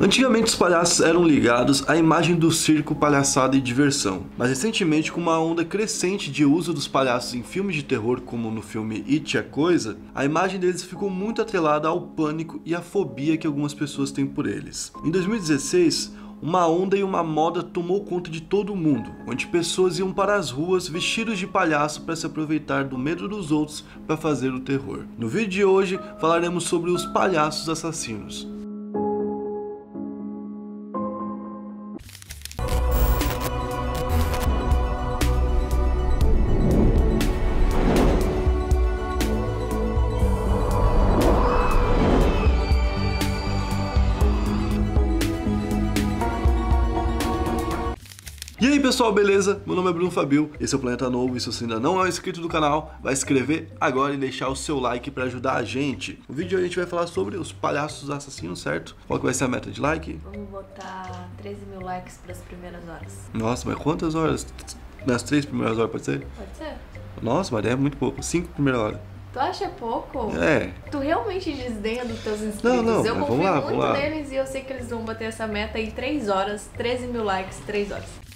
Antigamente os palhaços eram ligados à imagem do circo, palhaçada e diversão, mas recentemente com uma onda crescente de uso dos palhaços em filmes de terror como no filme It a Coisa, a imagem deles ficou muito atrelada ao pânico e à fobia que algumas pessoas têm por eles. Em 2016, uma onda e uma moda tomou conta de todo mundo, onde pessoas iam para as ruas vestidos de palhaço para se aproveitar do medo dos outros para fazer o terror. No vídeo de hoje falaremos sobre os palhaços assassinos. E aí pessoal, beleza? Meu nome é Bruno Fabio, esse é o Planeta Novo e se você ainda não é inscrito do canal, vai se inscrever agora e deixar o seu like para ajudar a gente. No vídeo a gente vai falar sobre os palhaços assassinos, certo? Qual que vai ser a meta de like? Vamos botar 13 mil likes para as primeiras horas. Nossa, mas quantas horas? Nas três primeiras horas pode ser? Pode ser? Nossa, mas é muito pouco, cinco primeiras horas. Tu acha pouco? É. Tu realmente desdenha dos teus inscritos? Não, não, eu confio vamos lá, muito neles e eu sei que eles vão bater essa meta em 3 horas, 13 mil likes, 3 horas.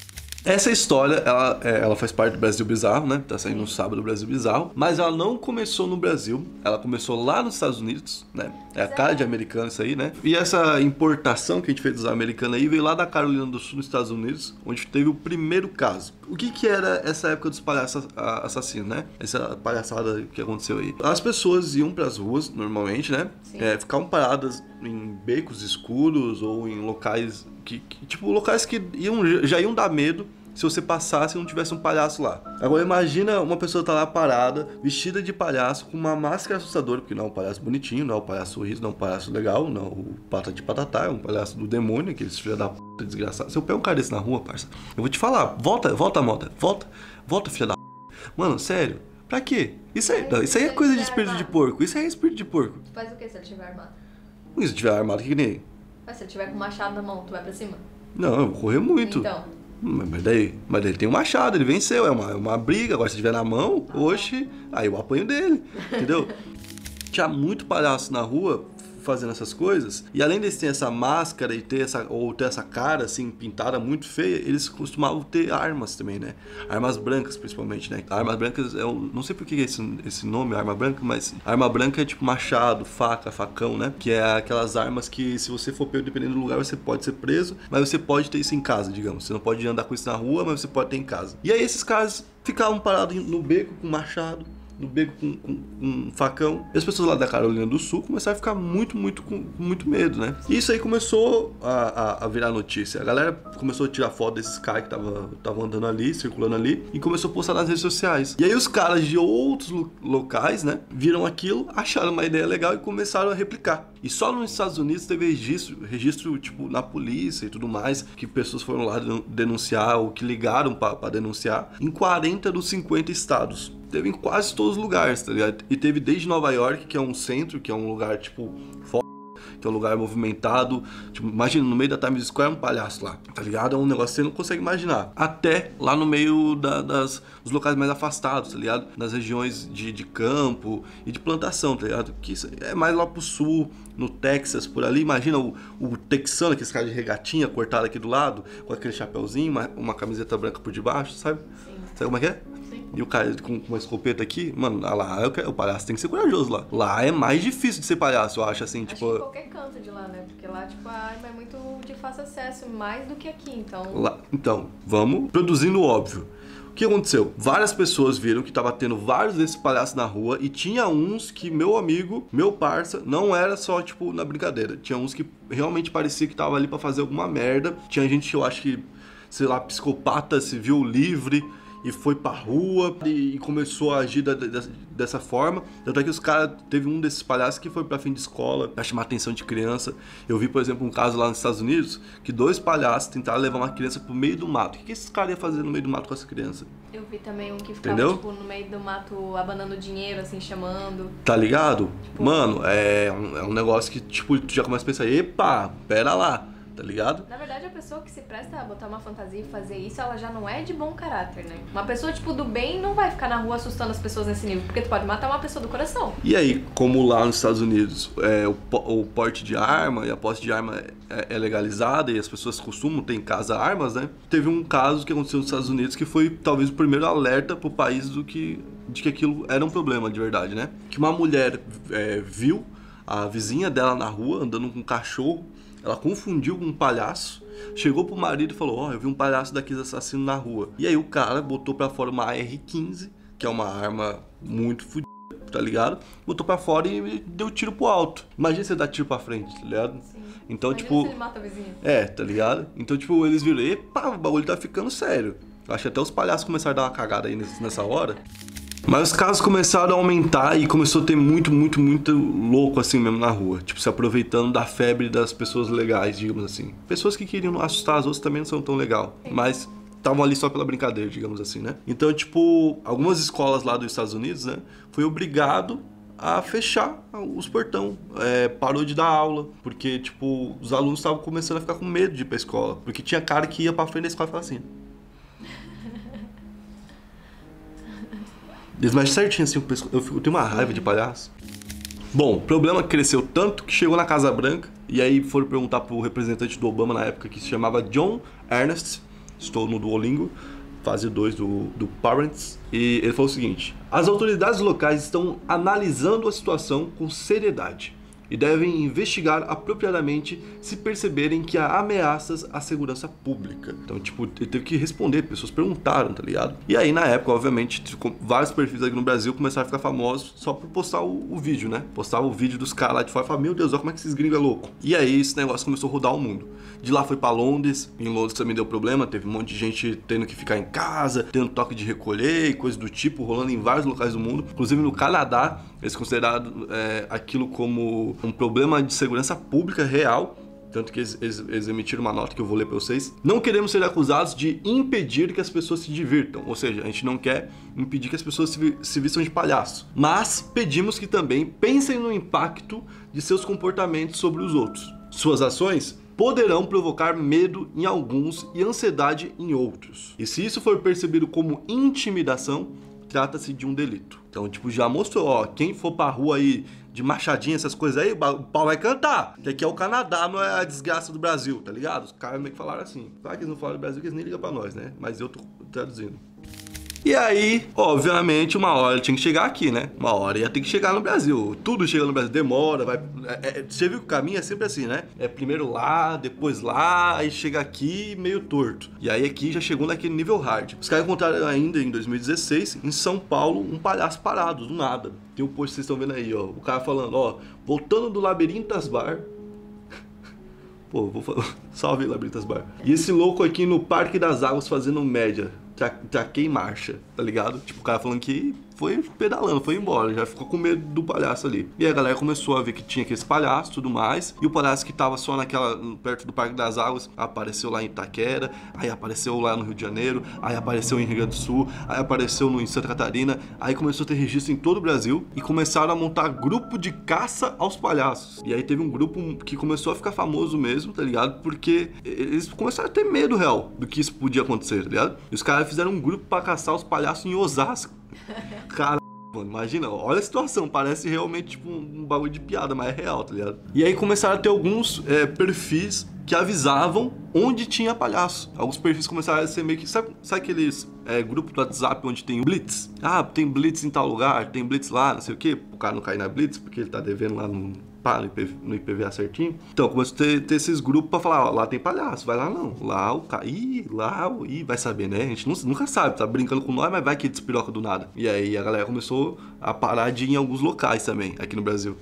Essa história, ela, é, ela faz parte do Brasil Bizarro, né? Tá saindo no sábado do Brasil Bizarro. Mas ela não começou no Brasil. Ela começou lá nos Estados Unidos, né? É a cara de americano isso aí, né? E essa importação que a gente fez dos americanos aí veio lá da Carolina do Sul, nos Estados Unidos, onde teve o primeiro caso. O que que era essa época dos palhaços assassinos, né? Essa palhaçada que aconteceu aí. As pessoas iam pras ruas, normalmente, né? É, ficavam paradas em becos escuros ou em locais que, que- tipo locais que iam, já iam dar medo se você passasse e não tivesse um palhaço lá. Agora imagina uma pessoa tá lá parada, vestida de palhaço, com uma máscara assustadora, porque não é um palhaço bonitinho, não é um palhaço sorriso, não é um palhaço legal, não é o pata de patatá, é um palhaço do demônio, aqueles filha da puta desgraçado. Se eu pego um cara desse na rua, parça, eu vou te falar, volta, volta moda, volta, volta filha da p. Mano, sério, pra quê? Isso aí, não, isso aí é coisa de espírito de porco, isso aí é espírito de porco. Tu faz o que se ele estiver armado? E se tiver armado, que nem. Mas se ele tiver com o machado na mão, tu vai pra cima? Não, eu vou correr muito. Então, Mas mas daí, mas daí ele tem um machado, ele venceu, é uma, é uma briga. Agora, se tiver na mão, oxe, aí eu apanho dele, entendeu? Tinha muito palhaço na rua fazendo essas coisas, e além deles terem essa máscara e ter essa, ou ter essa cara assim pintada muito feia, eles costumavam ter armas também, né? Armas brancas, principalmente, né? Armas brancas, eu não sei por que esse, esse nome, arma branca, mas arma branca é tipo machado, faca, facão, né? Que é aquelas armas que, se você for pego dependendo do lugar, você pode ser preso, mas você pode ter isso em casa, digamos. Você não pode andar com isso na rua, mas você pode ter em casa. E aí esses caras ficavam parados no beco com machado, no beco com, com- com um facão. E as pessoas lá da Carolina do Sul começaram a ficar muito, muito com muito medo, né? E isso aí começou a, a- a virar notícia. A galera começou a tirar foto desses caras que estavam andando ali, circulando ali, e começou a postar nas redes sociais. E aí os caras de outros lo- locais, né, viram aquilo, acharam uma ideia legal e começaram a replicar. E só nos Estados Unidos teve registro, registro tipo, na polícia e tudo mais, que pessoas foram lá denun- denunciar ou que ligaram para denunciar, em 40 dos 50 estados teve em quase todos os lugares, tá ligado? E teve desde Nova York, que é um centro, que é um lugar, tipo, foda, que é um lugar movimentado. Tipo, imagina, no meio da Times Square um palhaço lá, tá ligado? É um negócio que você não consegue imaginar. Até lá no meio da- das, dos locais mais afastados, tá ligado? Nas regiões de, de campo e de plantação, tá ligado? Que é mais lá pro sul, no Texas, por ali. Imagina o, o texano, aquele cara de regatinha cortado aqui do lado, com aquele chapéuzinho, uma, uma camiseta branca por debaixo, sabe? sim. Sabe como é que é? E o cara com com uma escopeta aqui, mano, ah lá, eu quero- o palhaço tem que ser corajoso lá. Lá é mais difícil de ser palhaço, eu acho, assim, Acho tipo. em qualquer canto de lá, né? Porque lá, tipo, a arma é muito de fácil acesso, mais do que aqui, então... Lá, então, vamos produzindo o óbvio. O que aconteceu? Várias pessoas viram que tava tendo vários desses palhaços na rua e tinha uns que meu amigo, meu parça, não era só tipo na brincadeira. Tinha uns que realmente parecia que tava ali pra fazer alguma merda. Tinha gente que eu acho que, sei lá, psicopata se viu livre e foi pra rua e, começou a agir da- da- dessa forma. Tanto é que os caras, teve um desses palhaços que foi pra fim de escola, pra chamar a atenção de criança. Eu vi, por exemplo, um caso lá nos Estados Unidos que dois palhaços tentaram levar uma criança pro meio do mato. O que, que esses caras iam fazer no meio do mato com essa criança? Eu vi também um que ficava, Entendeu? tipo, no meio do mato, abanando dinheiro, assim, chamando. Tá ligado? Mano, é um, é um negócio que, tipo, tu já começa a pensar, epa, pera lá. Tá ligado? Na verdade, a pessoa que se presta a botar uma fantasia e fazer isso, ela já não é de bom caráter, né? Uma pessoa, tipo, do bem não vai ficar na rua assustando as pessoas nesse nível, porque tu pode matar uma pessoa do coração. E aí, como lá nos Estados Unidos é, o, o, porte de arma e a posse de arma é, é, legalizada e as pessoas costumam ter em casa armas, né? Teve um caso que aconteceu nos Estados Unidos que foi talvez o primeiro alerta pro país do que, de que aquilo era um problema de verdade, né? Que uma mulher é, viu a vizinha dela na rua andando com um cachorro ela confundiu com um palhaço, chegou pro marido e falou: Ó, oh, eu vi um palhaço daqueles assassinos na rua. E aí o cara botou pra fora uma AR-15, que é uma arma muito fodida, tá ligado? Botou pra fora e deu tiro pro alto. Imagina você dar tiro pra frente, tá ligado? Sim. Então, Imagina tipo. Se ele mata a vizinha. É, tá ligado? Então, tipo, eles viram, epa, o bagulho tá ficando sério. Acho que até os palhaços começaram a dar uma cagada aí nessa hora. Mas os casos começaram a aumentar e começou a ter muito, muito, muito louco assim mesmo na rua. Tipo, se aproveitando da febre das pessoas legais, digamos assim. Pessoas que queriam assustar as outras também não são tão legal. Mas estavam ali só pela brincadeira, digamos assim, né? Então, tipo, algumas escolas lá dos Estados Unidos, né, foi obrigado a fechar os portão, é, parou de dar aula, porque, tipo, os alunos estavam começando a ficar com medo de ir pra escola, porque tinha cara que ia pra frente da escola e falava assim, Eles certinho assim, eu, fico, eu tenho uma raiva de palhaço. Bom, o problema cresceu tanto que chegou na Casa Branca e aí foram perguntar pro representante do Obama na época que se chamava John Ernest, estou no Duolingo, fase 2 do, do Parents, e ele falou o seguinte: as autoridades locais estão analisando a situação com seriedade e devem investigar apropriadamente se perceberem que há ameaças à segurança pública. Então, tipo, ele teve que responder, pessoas perguntaram, tá ligado? E aí, na época, obviamente, vários perfis aqui no Brasil começaram a ficar famosos só por postar o, o vídeo, né? Postava o vídeo dos caras lá de fora e falava, meu Deus, olha como é que esses gringos é louco. E aí, esse negócio começou a rodar o mundo. De lá foi para Londres, em Londres também deu problema, teve um monte de gente tendo que ficar em casa, tendo toque de recolher e coisas do tipo, rolando em vários locais do mundo. Inclusive no Canadá, eles consideraram é, aquilo como um problema de segurança pública real tanto que eles, eles, emitiram uma nota que eu vou ler para vocês. Não queremos ser acusados de impedir que as pessoas se divirtam, ou seja, a gente não quer impedir que as pessoas se, se vistam de palhaço, mas pedimos que também pensem no impacto de seus comportamentos sobre os outros. Suas ações poderão provocar medo em alguns e ansiedade em outros. E se isso for percebido como intimidação, trata-se de um delito. Então, tipo, já mostrou, ó, quem for pra rua aí de machadinha, essas coisas aí, o pau vai cantar. Que aqui é o Canadá, não é a desgraça do Brasil, tá ligado? Os caras meio que falaram assim. Claro que eles não falaram do Brasil, que eles nem ligam pra nós, né? Mas eu tô traduzindo. E aí, obviamente, uma hora tinha que chegar aqui, né? Uma hora ia ter que chegar no Brasil. Tudo chega no Brasil, demora, vai. É, é, você viu que o caminho é sempre assim, né? É primeiro lá, depois lá, aí chega aqui meio torto. E aí aqui já chegou naquele nível hard. Os caras encontraram ainda em 2016, em São Paulo, um palhaço parado, do nada. Tem um post que vocês estão vendo aí, ó. O cara falando, ó, voltando do Labirintas Bar, Pô, vou falar. Salve, Labirintas Bar. E esse louco aqui no Parque das Águas fazendo média traquei marcha, tá ligado? Tipo, o cara falando que foi pedalando, foi embora, já ficou com medo do palhaço ali. E a galera começou a ver que tinha aquele palhaço e tudo mais. E o palhaço que tava só naquela, perto do Parque das Águas, apareceu lá em Itaquera, aí apareceu lá no Rio de Janeiro, aí apareceu em Rio Grande do Sul, aí apareceu no, em Santa Catarina, aí começou a ter registro em todo o Brasil e começaram a montar grupo de caça aos palhaços. E aí teve um grupo que começou a ficar famoso mesmo, tá ligado? Porque eles começaram a ter medo real do que isso podia acontecer, tá ligado? E os caras fizeram um grupo para caçar os palhaços em Osasco. Cara, mano, imagina, olha a situação, parece realmente tipo um, bagulho de piada, mas é real, tá ligado? E aí começaram a ter alguns é, perfis que avisavam onde tinha palhaço. Alguns perfis começaram a ser meio que. Sabe, sabe aqueles é, grupos do WhatsApp onde tem blitz? Ah, tem blitz em tal lugar, tem blitz lá, não sei o quê. O cara não cair na blitz porque ele tá devendo lá no pá, no, IPV, no IPVA certinho. Então, começou a ter, ter, esses grupos pra falar, ó, lá tem palhaço, vai lá não. Lá o cara, ih, lá, ih, vai saber, né? A gente nunca sabe, tá brincando com nós, mas vai que despiroca do nada. E aí a galera começou a parar de ir em alguns locais também, aqui no Brasil.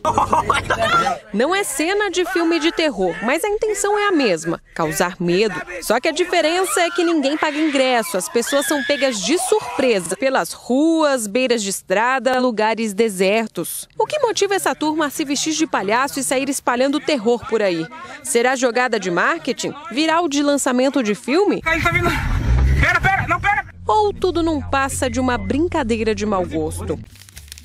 Não é cena de filme de terror, mas a intenção é a mesma, causar medo. Só que a diferença é que ninguém paga ingresso, as pessoas são pegas de surpresa pelas ruas, beiras de estrada, lugares desertos. O que motiva essa turma a se vestir de palhaço e sair espalhando terror por aí. Será jogada de marketing? Viral de lançamento de filme? Tá Ou tudo não passa de uma brincadeira de mau gosto?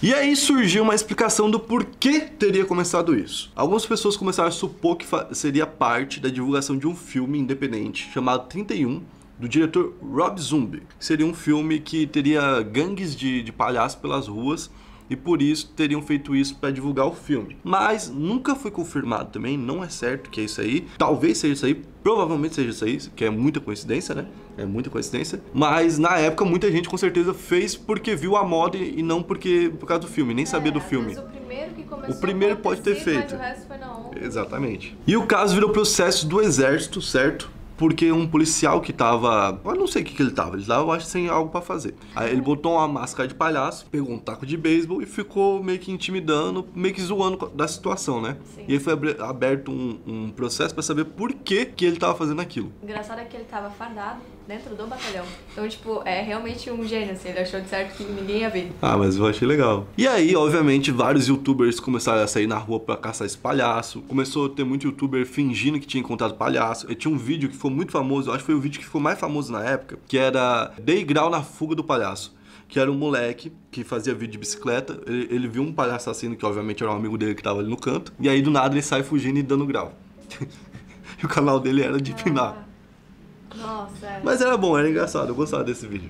E aí surgiu uma explicação do porquê teria começado isso. Algumas pessoas começaram a supor que seria parte da divulgação de um filme independente chamado 31, do diretor Rob Zombie. Seria um filme que teria gangues de, de palhaços pelas ruas e por isso teriam feito isso para divulgar o filme. Mas nunca foi confirmado também, não é certo que é isso aí. Talvez seja isso aí, provavelmente seja isso aí, que é muita coincidência, né? É muita coincidência. Mas na época muita gente com certeza fez porque viu a moda e não porque por causa do filme, nem é, sabia do filme. o primeiro que começou o primeiro pode ter feito. Mas o resto foi na onda. Exatamente. E o caso virou processo do exército, certo? Porque um policial que tava. Eu não sei o que, que ele tava, ele tava, eu acho, sem algo para fazer. Aí ele botou uma máscara de palhaço, pegou um taco de beisebol e ficou meio que intimidando, meio que zoando da situação, né? Sim. E aí foi aberto um, um processo para saber por que, que ele tava fazendo aquilo. Engraçado é que ele tava fardado dentro do batalhão. Então, tipo, é realmente um gênio, assim. Ele achou de certo que ninguém ia ver. Ah, mas eu achei legal. E aí, obviamente, vários youtubers começaram a sair na rua pra caçar esse palhaço. Começou a ter muito youtuber fingindo que tinha encontrado palhaço. E tinha um vídeo que foi muito famoso, eu acho que foi o vídeo que ficou mais famoso na época, que era Dei grau na fuga do palhaço que era um moleque que fazia vídeo de bicicleta. Ele, ele, viu um palhaço assassino, que obviamente era um amigo dele que tava ali no canto. E aí, do nada, ele sai fugindo e dando grau. e o canal dele era de pinar. Nossa. É. Mas era bom, era engraçado, eu gostava desse vídeo.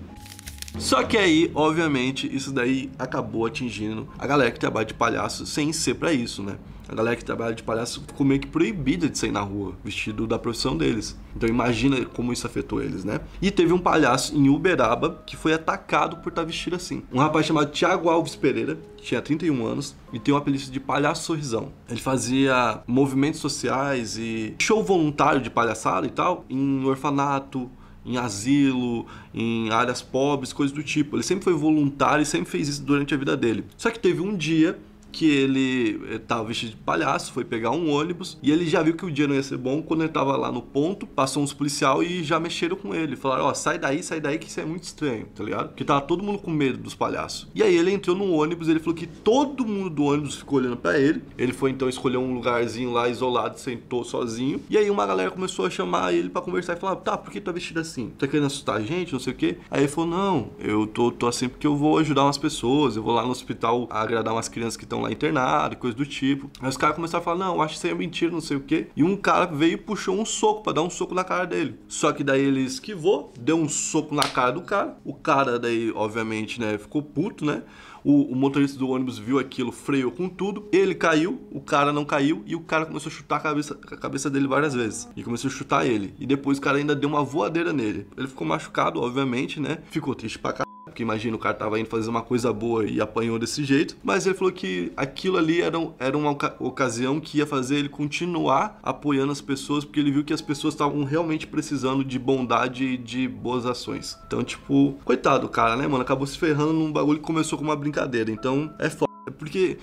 Só que aí, obviamente, isso daí acabou atingindo a galera que trabalha de palhaço sem ser para isso, né? A galera que trabalha de palhaço ficou meio que proibida de sair na rua, vestido da profissão deles. Então imagina como isso afetou eles, né? E teve um palhaço em Uberaba que foi atacado por estar vestido assim. Um rapaz chamado Tiago Alves Pereira, que tinha 31 anos, e tem uma apelido de palhaço sorrisão. Ele fazia movimentos sociais e show voluntário de palhaçada e tal, em orfanato, em asilo, em áreas pobres, coisas do tipo. Ele sempre foi voluntário e sempre fez isso durante a vida dele. Só que teve um dia que ele estava eh, vestido de palhaço, foi pegar um ônibus e ele já viu que o dia não ia ser bom quando ele estava lá no ponto, passou uns policial e já mexeram com ele. Falaram, ó, oh, sai daí, sai daí que isso é muito estranho, tá ligado? Porque tava todo mundo com medo dos palhaços. E aí ele entrou no ônibus, ele falou que todo mundo do ônibus ficou olhando para ele. Ele foi então escolher um lugarzinho lá isolado, sentou sozinho. E aí uma galera começou a chamar ele para conversar e falar, tá, por que tá vestido assim? Tá querendo assustar a gente, não sei o quê? Aí ele falou, não, eu tô, tô assim porque eu vou ajudar umas pessoas, eu vou lá no hospital agradar umas crianças que estão lá internado, coisa do tipo. Aí os caras começaram a falar, não, acho que isso aí é mentira, não sei o quê. E um cara veio e puxou um soco para dar um soco na cara dele. Só que daí ele esquivou, deu um soco na cara do cara. O cara daí, obviamente, né, ficou puto, né? O, o, motorista do ônibus viu aquilo, freou com tudo. Ele caiu, o cara não caiu e o cara começou a chutar a cabeça, a cabeça dele várias vezes. E começou a chutar ele. E depois o cara ainda deu uma voadeira nele. Ele ficou machucado, obviamente, né? Ficou triste pra caralho porque imagina o cara tava indo fazer uma coisa boa e apanhou desse jeito, mas ele falou que aquilo ali era, era uma ocasião que ia fazer ele continuar apoiando as pessoas, porque ele viu que as pessoas estavam realmente precisando de bondade e de boas ações. Então, tipo, coitado do cara, né, mano? Acabou se ferrando num bagulho que começou com uma brincadeira. Então, é foda. Porque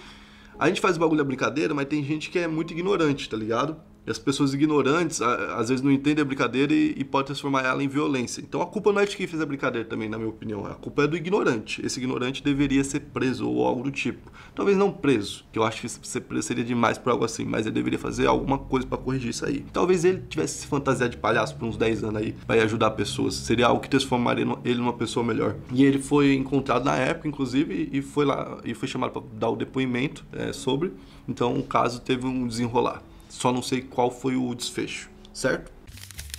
a gente faz o bagulho da brincadeira, mas tem gente que é muito ignorante, tá ligado? E as pessoas ignorantes, às vezes não entendem a brincadeira e, e pode transformar ela em violência. Então a culpa não é de quem fez a brincadeira também, na minha opinião. A culpa é do ignorante. Esse ignorante deveria ser preso ou algo do tipo. Talvez não preso, que eu acho que ser preso seria demais por algo assim, mas ele deveria fazer alguma coisa para corrigir isso aí. Talvez ele tivesse se fantasiado de palhaço por uns 10 anos aí, para ajudar pessoas. Seria algo que transformaria ele numa pessoa melhor. E ele foi encontrado na época, inclusive, e foi lá e foi chamado para dar o depoimento é, sobre. Então o caso teve um desenrolar. Só não sei qual foi o desfecho, certo?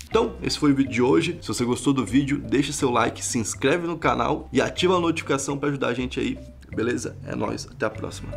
Então, esse foi o vídeo de hoje. Se você gostou do vídeo, deixa seu like, se inscreve no canal e ativa a notificação para ajudar a gente aí, beleza? É nóis, até a próxima.